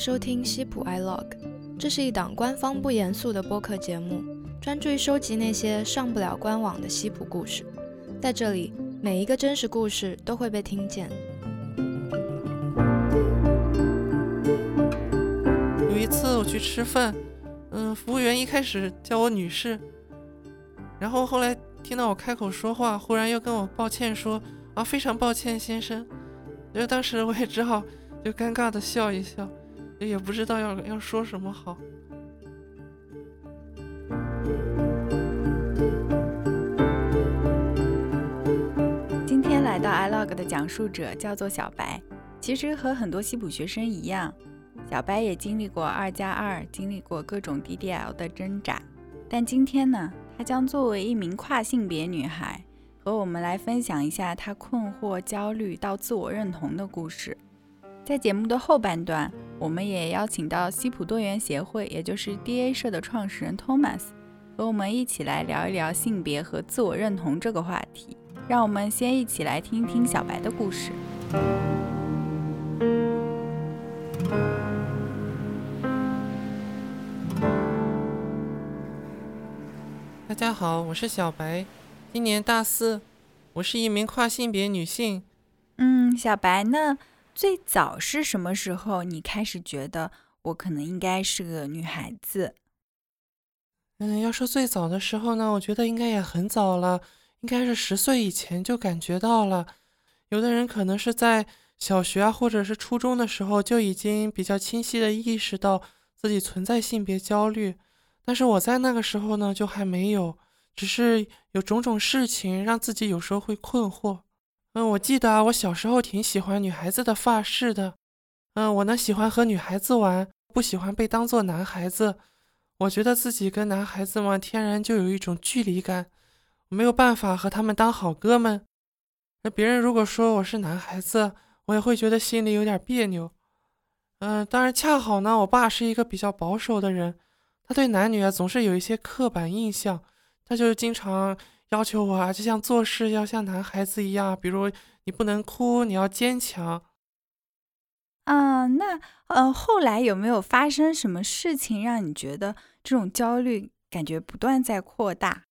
收听西普 iLog，这是一档官方不严肃的播客节目，专注于收集那些上不了官网的西普故事。在这里，每一个真实故事都会被听见。有一次我去吃饭，嗯，服务员一开始叫我女士，然后后来听到我开口说话，忽然又跟我抱歉说啊，非常抱歉，先生。因为当时我也只好就尴尬的笑一笑，也不知道要要说什么好。今天来到 iLog 的讲述者叫做小白，其实和很多西普学生一样，小白也经历过二加二，经历过各种 DDL 的挣扎。但今天呢，她将作为一名跨性别女孩。和我们来分享一下他困惑、焦虑到自我认同的故事。在节目的后半段，我们也邀请到西普多元协会，也就是 DA 社的创始人 Thomas，和我们一起来聊一聊性别和自我认同这个话题。让我们先一起来听一听小白的故事。大家好，我是小白。今年大四，我是一名跨性别女性。嗯，小白，那最早是什么时候你开始觉得我可能应该是个女孩子？嗯，要说最早的时候呢，我觉得应该也很早了，应该是十岁以前就感觉到了。有的人可能是在小学啊，或者是初中的时候就已经比较清晰的意识到自己存在性别焦虑，但是我在那个时候呢，就还没有。只是有种种事情让自己有时候会困惑。嗯，我记得啊，我小时候挺喜欢女孩子的发饰的。嗯，我呢喜欢和女孩子玩，不喜欢被当做男孩子。我觉得自己跟男孩子嘛，天然就有一种距离感，没有办法和他们当好哥们。那别人如果说我是男孩子，我也会觉得心里有点别扭。嗯，当然恰好呢，我爸是一个比较保守的人，他对男女啊总是有一些刻板印象。他就经常要求我啊，就像做事要像男孩子一样，比如你不能哭，你要坚强。嗯，那呃，后来有没有发生什么事情让你觉得这种焦虑感觉不断在扩大？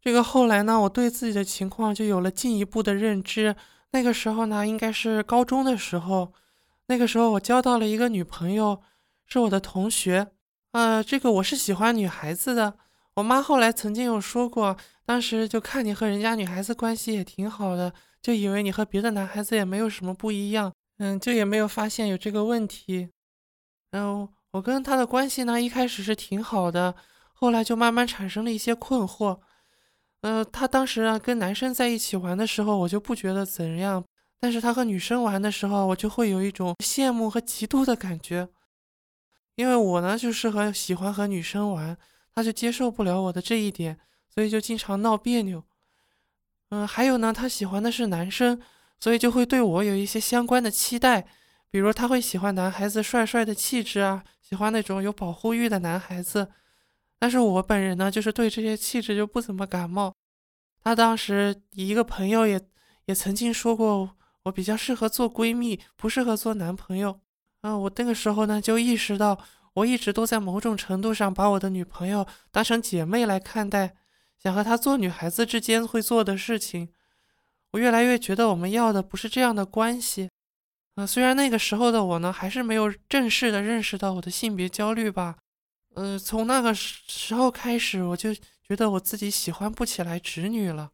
这个后来呢，我对自己的情况就有了进一步的认知。那个时候呢，应该是高中的时候，那个时候我交到了一个女朋友，是我的同学。呃，这个我是喜欢女孩子的。我妈后来曾经有说过，当时就看你和人家女孩子关系也挺好的，就以为你和别的男孩子也没有什么不一样，嗯，就也没有发现有这个问题。然后我跟他的关系呢，一开始是挺好的，后来就慢慢产生了一些困惑。呃，他当时啊跟男生在一起玩的时候，我就不觉得怎样，但是他和女生玩的时候，我就会有一种羡慕和嫉妒的感觉，因为我呢就是和喜欢和女生玩。他就接受不了我的这一点，所以就经常闹别扭。嗯，还有呢，他喜欢的是男生，所以就会对我有一些相关的期待，比如他会喜欢男孩子帅帅的气质啊，喜欢那种有保护欲的男孩子。但是我本人呢，就是对这些气质就不怎么感冒。他当时一个朋友也也曾经说过，我比较适合做闺蜜，不适合做男朋友。嗯，我那个时候呢，就意识到。我一直都在某种程度上把我的女朋友当成姐妹来看待，想和她做女孩子之间会做的事情。我越来越觉得我们要的不是这样的关系。呃，虽然那个时候的我呢，还是没有正式的认识到我的性别焦虑吧。呃，从那个时候开始，我就觉得我自己喜欢不起来直女了。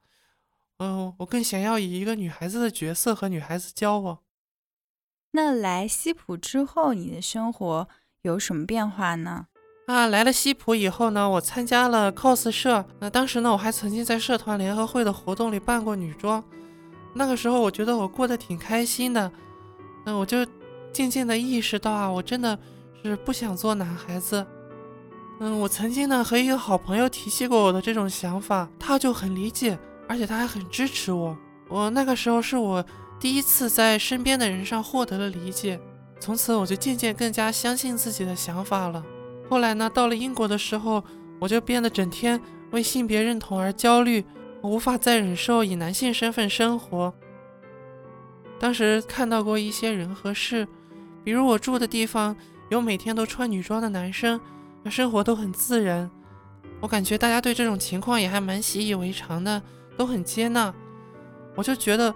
嗯，我更想要以一个女孩子的角色和女孩子交往。那来西普之后，你的生活？有什么变化呢？啊，来了西普以后呢，我参加了 cos 社。那当时呢，我还曾经在社团联合会的活动里扮过女装。那个时候，我觉得我过得挺开心的。那我就渐渐的意识到啊，我真的是不想做男孩子。嗯，我曾经呢和一个好朋友提起过我的这种想法，他就很理解，而且他还很支持我。我那个时候是我第一次在身边的人上获得了理解。从此我就渐渐更加相信自己的想法了。后来呢，到了英国的时候，我就变得整天为性别认同而焦虑，无法再忍受以男性身份生活。当时看到过一些人和事，比如我住的地方有每天都穿女装的男生，生活都很自然。我感觉大家对这种情况也还蛮习以为常的，都很接纳。我就觉得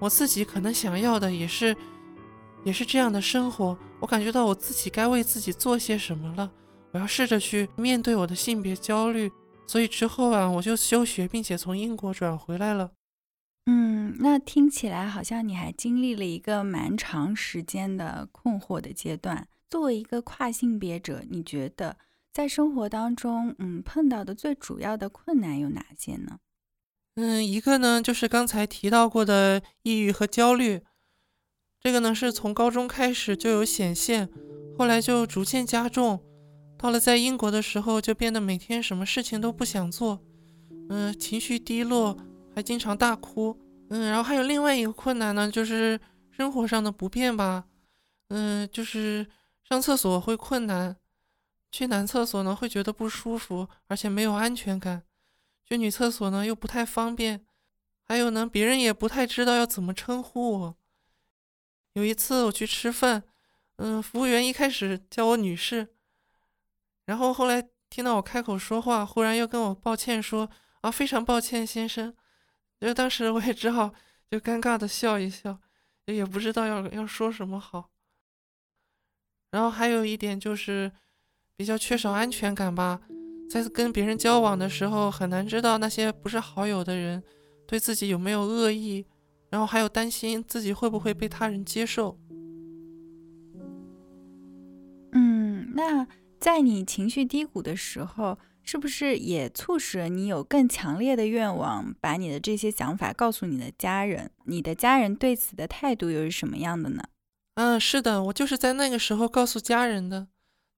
我自己可能想要的也是，也是这样的生活。我感觉到我自己该为自己做些什么了。我要试着去面对我的性别焦虑。所以之后啊，我就休学，并且从英国转回来了。嗯，那听起来好像你还经历了一个蛮长时间的困惑的阶段。作为一个跨性别者，你觉得在生活当中，嗯，碰到的最主要的困难有哪些呢？嗯，一个呢就是刚才提到过的抑郁和焦虑，这个呢是从高中开始就有显现，后来就逐渐加重。到了在英国的时候，就变得每天什么事情都不想做，嗯，情绪低落，还经常大哭，嗯，然后还有另外一个困难呢，就是生活上的不便吧，嗯，就是上厕所会困难，去男厕所呢会觉得不舒服，而且没有安全感，去女厕所呢又不太方便，还有呢，别人也不太知道要怎么称呼我。有一次我去吃饭，嗯，服务员一开始叫我女士。然后后来听到我开口说话，忽然又跟我抱歉说：“啊，非常抱歉，先生。”就当时我也只好就尴尬的笑一笑，也不知道要要说什么好。然后还有一点就是比较缺少安全感吧，在跟别人交往的时候，很难知道那些不是好友的人对自己有没有恶意，然后还有担心自己会不会被他人接受。嗯，那。在你情绪低谷的时候，是不是也促使了你有更强烈的愿望，把你的这些想法告诉你的家人？你的家人对此的态度又是什么样的呢？嗯，是的，我就是在那个时候告诉家人的。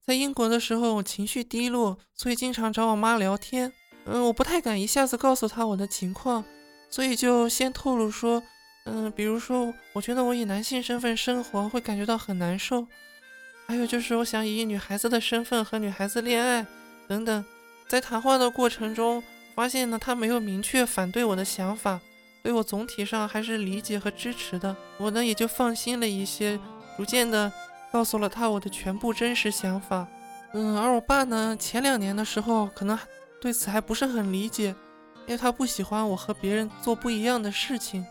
在英国的时候，我情绪低落，所以经常找我妈聊天。嗯，我不太敢一下子告诉她我的情况，所以就先透露说，嗯，比如说，我觉得我以男性身份生活会感觉到很难受。还有就是，我想以女孩子的身份和女孩子恋爱，等等。在谈话的过程中，发现呢，他没有明确反对我的想法，对我总体上还是理解和支持的。我呢，也就放心了一些，逐渐的告诉了他我的全部真实想法。嗯，而我爸呢，前两年的时候，可能对此还不是很理解，因为他不喜欢我和别人做不一样的事情。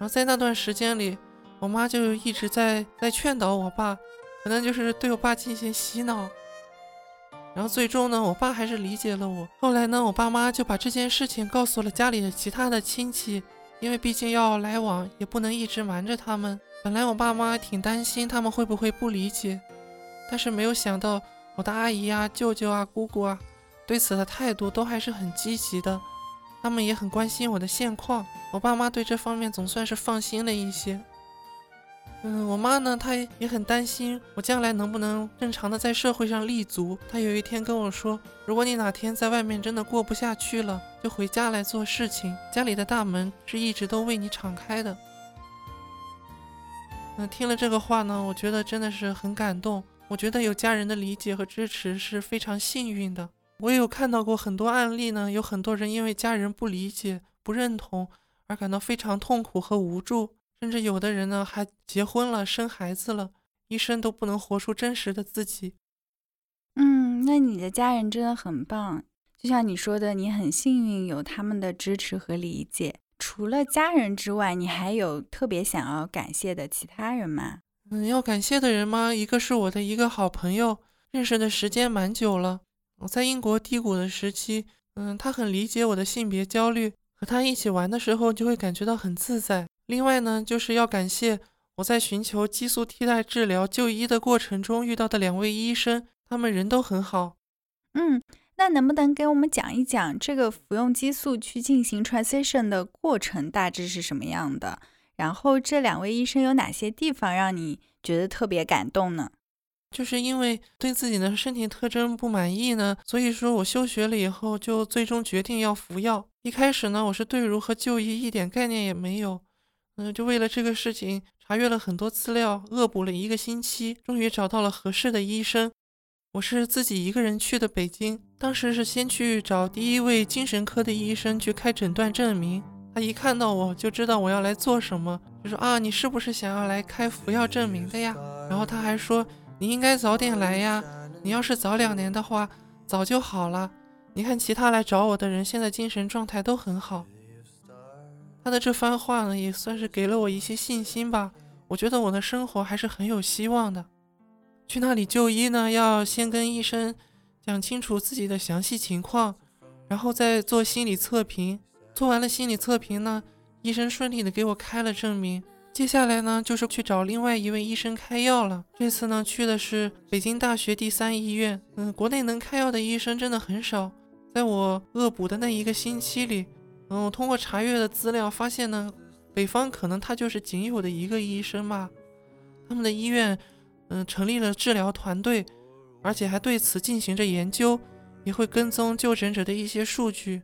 然后在那段时间里，我妈就一直在在劝导我爸。可能就是对我爸进行洗脑，然后最终呢，我爸还是理解了我。后来呢，我爸妈就把这件事情告诉了家里的其他的亲戚，因为毕竟要来往，也不能一直瞒着他们。本来我爸妈挺担心他们会不会不理解，但是没有想到我的阿姨啊、舅舅啊、姑姑啊，对此的态度都还是很积极的，他们也很关心我的现况。我爸妈对这方面总算是放心了一些。嗯，我妈呢，她也很担心我将来能不能正常的在社会上立足。她有一天跟我说：“如果你哪天在外面真的过不下去了，就回家来做事情，家里的大门是一直都为你敞开的。”那听了这个话呢，我觉得真的是很感动。我觉得有家人的理解和支持是非常幸运的。我也有看到过很多案例呢，有很多人因为家人不理解、不认同而感到非常痛苦和无助。甚至有的人呢，还结婚了、生孩子了，一生都不能活出真实的自己。嗯，那你的家人真的很棒，就像你说的，你很幸运有他们的支持和理解。除了家人之外，你还有特别想要感谢的其他人吗？嗯，要感谢的人吗？一个是我的一个好朋友，认识的时间蛮久了。我在英国低谷的时期，嗯，他很理解我的性别焦虑，和他一起玩的时候就会感觉到很自在。另外呢，就是要感谢我在寻求激素替代治疗就医的过程中遇到的两位医生，他们人都很好。嗯，那能不能给我们讲一讲这个服用激素去进行 transition 的过程大致是什么样的？然后这两位医生有哪些地方让你觉得特别感动呢？就是因为对自己的身体特征不满意呢，所以说我休学了以后就最终决定要服药。一开始呢，我是对如何就医一点概念也没有。嗯，就为了这个事情查阅了很多资料，恶补了一个星期，终于找到了合适的医生。我是自己一个人去的北京，当时是先去找第一位精神科的医生去开诊断证明。他一看到我就知道我要来做什么，就说啊，你是不是想要来开服药证明的呀？然后他还说，你应该早点来呀！你要是早两年的话，早就好了。你看其他来找我的人，现在精神状态都很好。”他的这番话呢，也算是给了我一些信心吧。我觉得我的生活还是很有希望的。去那里就医呢，要先跟医生讲清楚自己的详细情况，然后再做心理测评。做完了心理测评呢，医生顺利的给我开了证明。接下来呢，就是去找另外一位医生开药了。这次呢，去的是北京大学第三医院。嗯，国内能开药的医生真的很少。在我恶补的那一个星期里。嗯，我通过查阅的资料发现呢，北方可能他就是仅有的一个医生吧。他们的医院，嗯，成立了治疗团队，而且还对此进行着研究，也会跟踪就诊者的一些数据。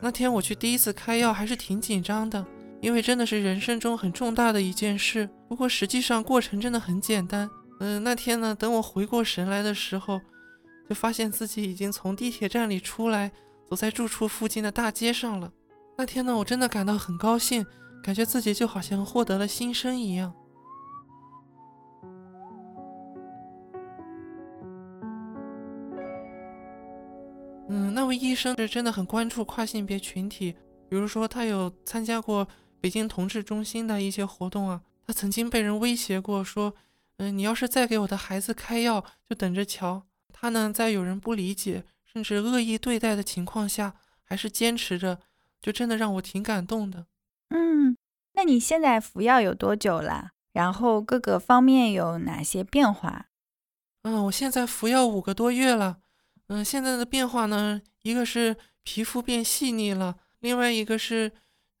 那天我去第一次开药还是挺紧张的，因为真的是人生中很重大的一件事。不过实际上过程真的很简单。嗯，那天呢，等我回过神来的时候，就发现自己已经从地铁站里出来，走在住处附近的大街上了。那天呢，我真的感到很高兴，感觉自己就好像获得了新生一样。嗯，那位医生是真的很关注跨性别群体，比如说他有参加过北京同志中心的一些活动啊，他曾经被人威胁过，说，嗯，你要是再给我的孩子开药，就等着瞧。他呢，在有人不理解甚至恶意对待的情况下，还是坚持着。就真的让我挺感动的。嗯，那你现在服药有多久了？然后各个方面有哪些变化？嗯，我现在服药五个多月了。嗯，现在的变化呢，一个是皮肤变细腻了，另外一个是，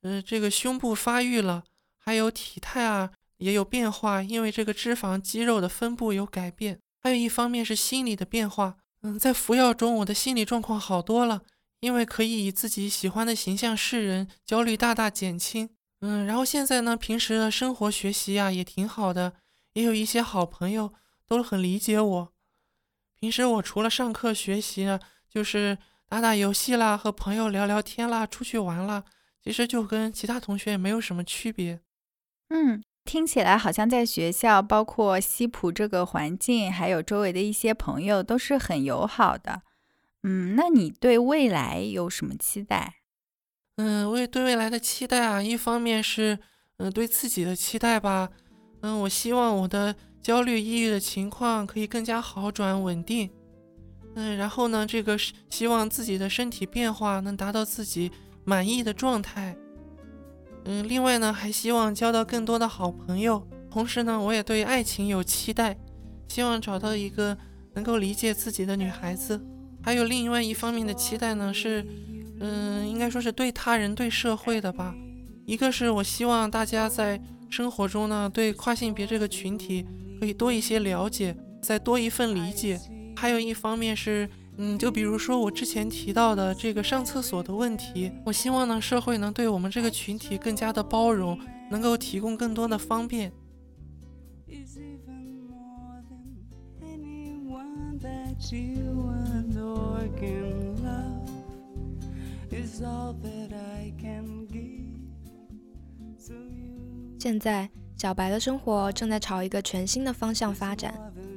嗯，这个胸部发育了，还有体态啊也有变化，因为这个脂肪肌肉的分布有改变。还有一方面是心理的变化。嗯，在服药中，我的心理状况好多了。因为可以以自己喜欢的形象示人，焦虑大大减轻。嗯，然后现在呢，平时的生活学习呀也挺好的，也有一些好朋友都很理解我。平时我除了上课学习呢，就是打打游戏啦，和朋友聊聊天啦，出去玩啦，其实就跟其他同学也没有什么区别。嗯，听起来好像在学校，包括西普这个环境，还有周围的一些朋友都是很友好的。嗯，那你对未来有什么期待？嗯，我也对未来的期待啊，一方面是嗯对自己的期待吧，嗯，我希望我的焦虑、抑郁的情况可以更加好转、稳定。嗯，然后呢，这个是希望自己的身体变化能达到自己满意的状态。嗯，另外呢，还希望交到更多的好朋友。同时呢，我也对爱情有期待，希望找到一个能够理解自己的女孩子。还有另外一方面的期待呢，是，嗯，应该说是对他人、对社会的吧。一个是我希望大家在生活中呢，对跨性别这个群体可以多一些了解，再多一份理解。还有一方面是，嗯，就比如说我之前提到的这个上厕所的问题，我希望呢，社会能对我们这个群体更加的包容，能够提供更多的方便。现在，小白的生活正在朝一个全新的方向发展。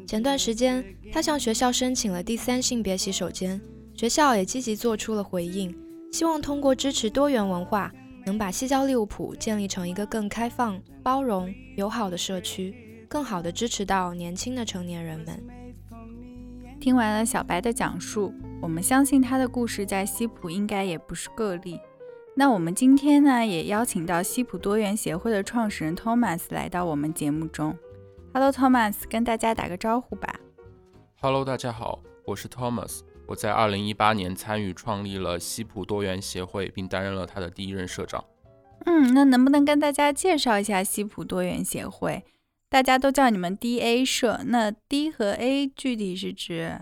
前段时间，他向学校申请了第三性别洗手间，学校也积极做出了回应，希望通过支持多元文化，能把西郊利物浦建立成一个更开放、包容、友好的社区，更好地支持到年轻的成年人们。听完了小白的讲述，我们相信他的故事在西普应该也不是个例。那我们今天呢，也邀请到西普多元协会的创始人 Thomas 来到我们节目中。Hello，Thomas，跟大家打个招呼吧。Hello，大家好，我是 Thomas。我在2018年参与创立了西普多元协会，并担任了他的第一任社长。嗯，那能不能跟大家介绍一下西普多元协会？大家都叫你们 DA 社，那 D 和 A 具体是指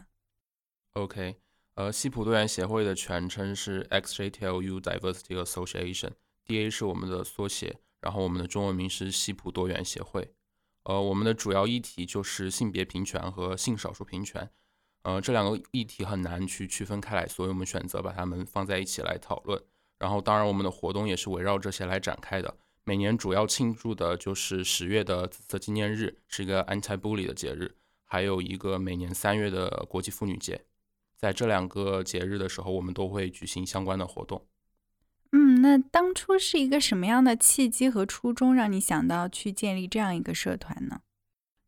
？OK。呃，西普多元协会的全称是 XJTLU Diversity Association，DA 是我们的缩写，然后我们的中文名是西普多元协会。呃，我们的主要议题就是性别平权和性少数平权。呃，这两个议题很难去区分开来，所以我们选择把它们放在一起来讨论。然后，当然我们的活动也是围绕这些来展开的。每年主要庆祝的就是十月的紫色纪念日，是一个 Anti-Bully 的节日。还有一个每年三月的国际妇女节。在这两个节日的时候，我们都会举行相关的活动。嗯，那当初是一个什么样的契机和初衷，让你想到去建立这样一个社团呢？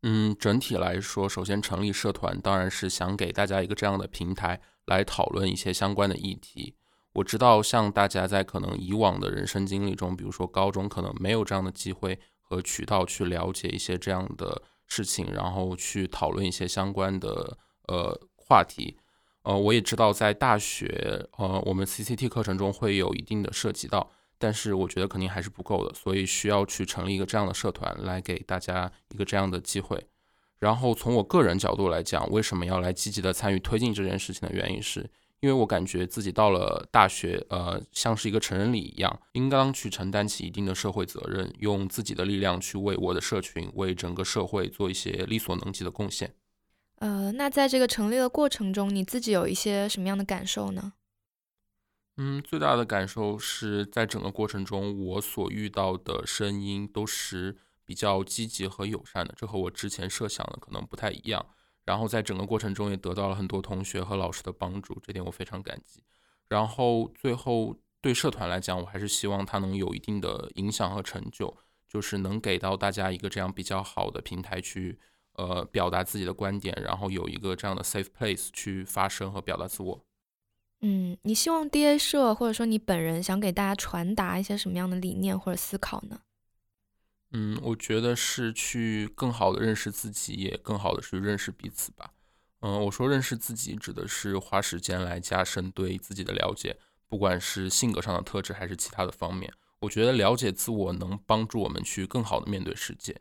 嗯，整体来说，首先成立社团当然是想给大家一个这样的平台，来讨论一些相关的议题。我知道，像大家在可能以往的人生经历中，比如说高中，可能没有这样的机会和渠道去了解一些这样的事情，然后去讨论一些相关的呃话题。呃，我也知道在大学，呃，我们 CCT 课程中会有一定的涉及到，但是我觉得肯定还是不够的，所以需要去成立一个这样的社团，来给大家一个这样的机会。然后从我个人角度来讲，为什么要来积极的参与推进这件事情的原因，是因为我感觉自己到了大学，呃，像是一个成人礼一样，应当去承担起一定的社会责任，用自己的力量去为我的社群、为整个社会做一些力所能及的贡献。呃，那在这个成立的过程中，你自己有一些什么样的感受呢？嗯，最大的感受是在整个过程中，我所遇到的声音都是比较积极和友善的，这和我之前设想的可能不太一样。然后在整个过程中也得到了很多同学和老师的帮助，这点我非常感激。然后最后对社团来讲，我还是希望它能有一定的影响和成就，就是能给到大家一个这样比较好的平台去。呃，表达自己的观点，然后有一个这样的 safe place 去发声和表达自我。嗯，你希望 DA 社或者说你本人想给大家传达一些什么样的理念或者思考呢？嗯，我觉得是去更好的认识自己，也更好的去认识彼此吧。嗯，我说认识自己指的是花时间来加深对自己的了解，不管是性格上的特质还是其他的方面。我觉得了解自我能帮助我们去更好的面对世界。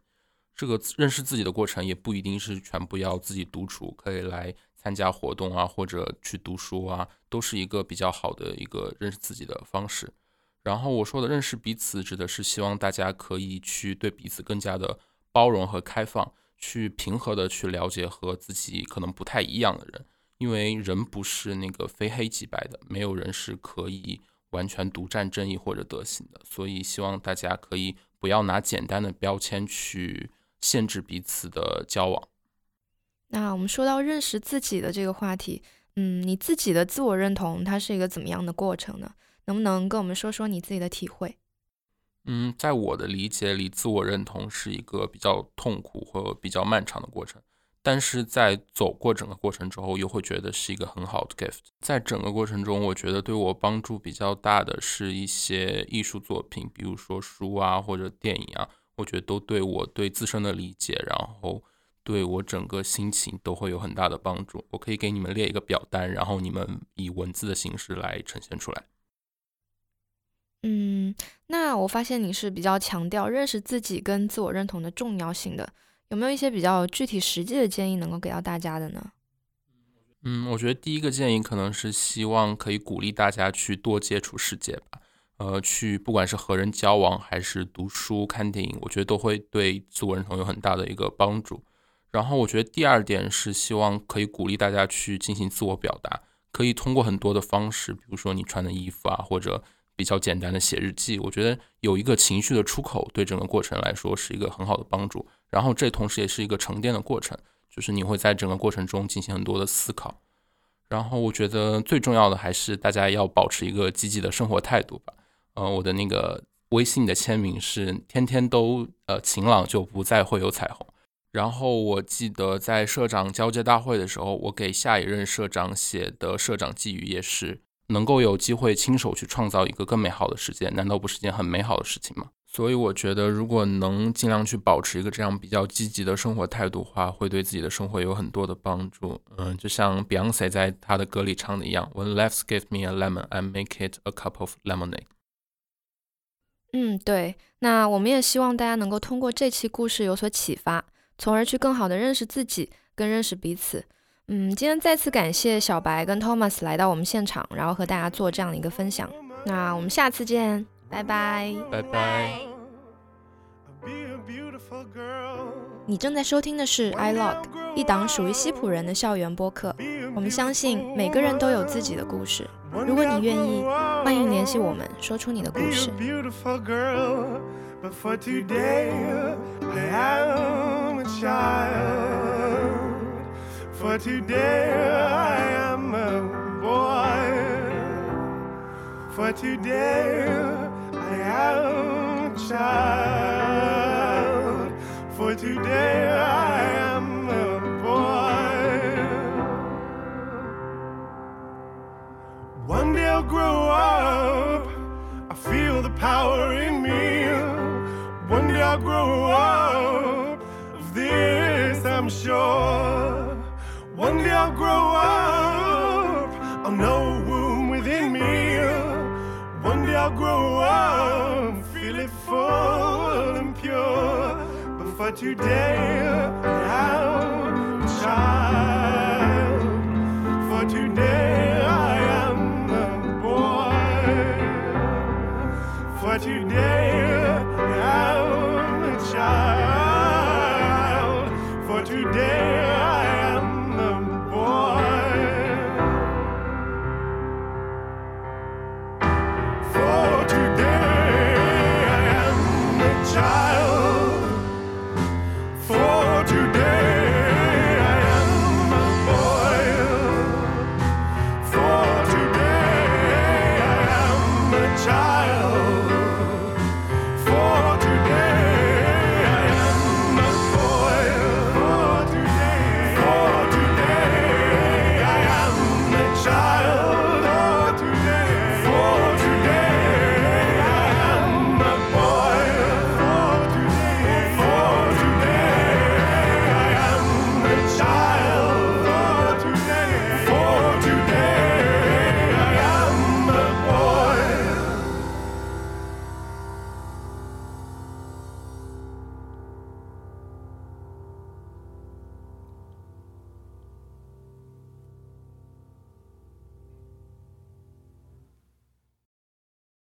这个认识自己的过程也不一定是全部要自己独处，可以来参加活动啊，或者去读书啊，都是一个比较好的一个认识自己的方式。然后我说的认识彼此，指的是希望大家可以去对彼此更加的包容和开放，去平和的去了解和自己可能不太一样的人，因为人不是那个非黑即白的，没有人是可以完全独占正义或者德行的，所以希望大家可以不要拿简单的标签去。限制彼此的交往。那我们说到认识自己的这个话题，嗯，你自己的自我认同它是一个怎么样的过程呢？能不能跟我们说说你自己的体会？嗯，在我的理解里，自我认同是一个比较痛苦或比较漫长的过程，但是在走过整个过程之后，又会觉得是一个很好的 gift。在整个过程中，我觉得对我帮助比较大的是一些艺术作品，比如说书啊或者电影啊。我觉得都对我对自身的理解，然后对我整个心情都会有很大的帮助。我可以给你们列一个表单，然后你们以文字的形式来呈现出来。嗯，那我发现你是比较强调认识自己跟自我认同的重要性的，有没有一些比较具体实际的建议能够给到大家的呢？嗯，我觉得第一个建议可能是希望可以鼓励大家去多接触世界吧。呃，去不管是和人交往，还是读书、看电影，我觉得都会对自我认同有很大的一个帮助。然后，我觉得第二点是希望可以鼓励大家去进行自我表达，可以通过很多的方式，比如说你穿的衣服啊，或者比较简单的写日记。我觉得有一个情绪的出口，对整个过程来说是一个很好的帮助。然后，这同时也是一个沉淀的过程，就是你会在整个过程中进行很多的思考。然后，我觉得最重要的还是大家要保持一个积极的生活态度吧。呃，我的那个微信的签名是“天天都呃晴朗，就不再会有彩虹”。然后我记得在社长交接大会的时候，我给下一任社长写的社长寄语也是：能够有机会亲手去创造一个更美好的世界，难道不是件很美好的事情吗？所以我觉得，如果能尽量去保持一个这样比较积极的生活态度的话，会对自己的生活有很多的帮助。嗯，就像 Beyonce 在他的歌里唱的一样：“When life gives me a lemon, I make it a cup of lemonade。”嗯，对。那我们也希望大家能够通过这期故事有所启发，从而去更好的认识自己，更认识彼此。嗯，今天再次感谢小白跟 Thomas 来到我们现场，然后和大家做这样的一个分享。那我们下次见，拜拜，拜拜。你正在收听的是 iLog，一档属于西普人的校园播客。我们相信每个人都有自己的故事。如果你愿意，欢迎联系我们，说出你的故事。But for today, I One day I'll grow up. I feel the power in me. One day I'll grow up. Of this I'm sure. One day I'll grow up. I'll know womb within me. One day I'll grow up. Feel it full and pure. But. For today,